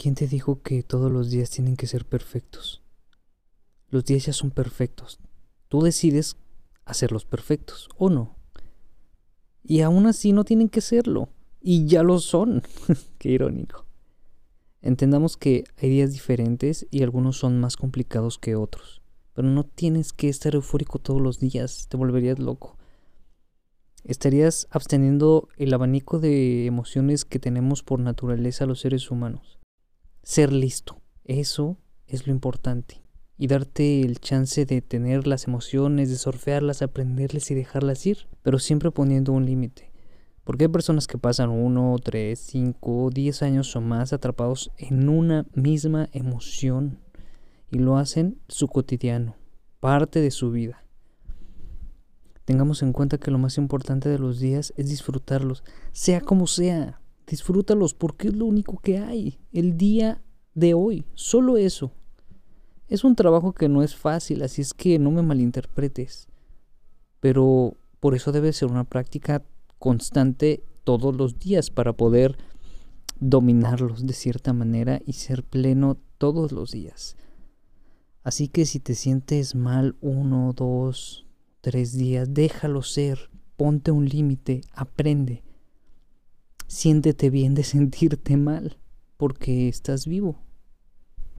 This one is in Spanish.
¿Quién te dijo que todos los días tienen que ser perfectos? Los días ya son perfectos. Tú decides hacerlos perfectos o no. Y aún así no tienen que serlo. Y ya lo son. Qué irónico. Entendamos que hay días diferentes y algunos son más complicados que otros. Pero no tienes que estar eufórico todos los días. Te volverías loco. Estarías absteniendo el abanico de emociones que tenemos por naturaleza los seres humanos. Ser listo. Eso es lo importante. Y darte el chance de tener las emociones, de surfearlas, aprenderles y dejarlas ir. Pero siempre poniendo un límite. Porque hay personas que pasan uno, tres, cinco, diez años o más atrapados en una misma emoción y lo hacen su cotidiano, parte de su vida. Tengamos en cuenta que lo más importante de los días es disfrutarlos, sea como sea. Disfrútalos porque es lo único que hay, el día de hoy, solo eso. Es un trabajo que no es fácil, así es que no me malinterpretes. Pero por eso debe ser una práctica constante todos los días para poder dominarlos de cierta manera y ser pleno todos los días. Así que si te sientes mal uno, dos, tres días, déjalo ser, ponte un límite, aprende. Siéntete bien de sentirte mal, porque estás vivo.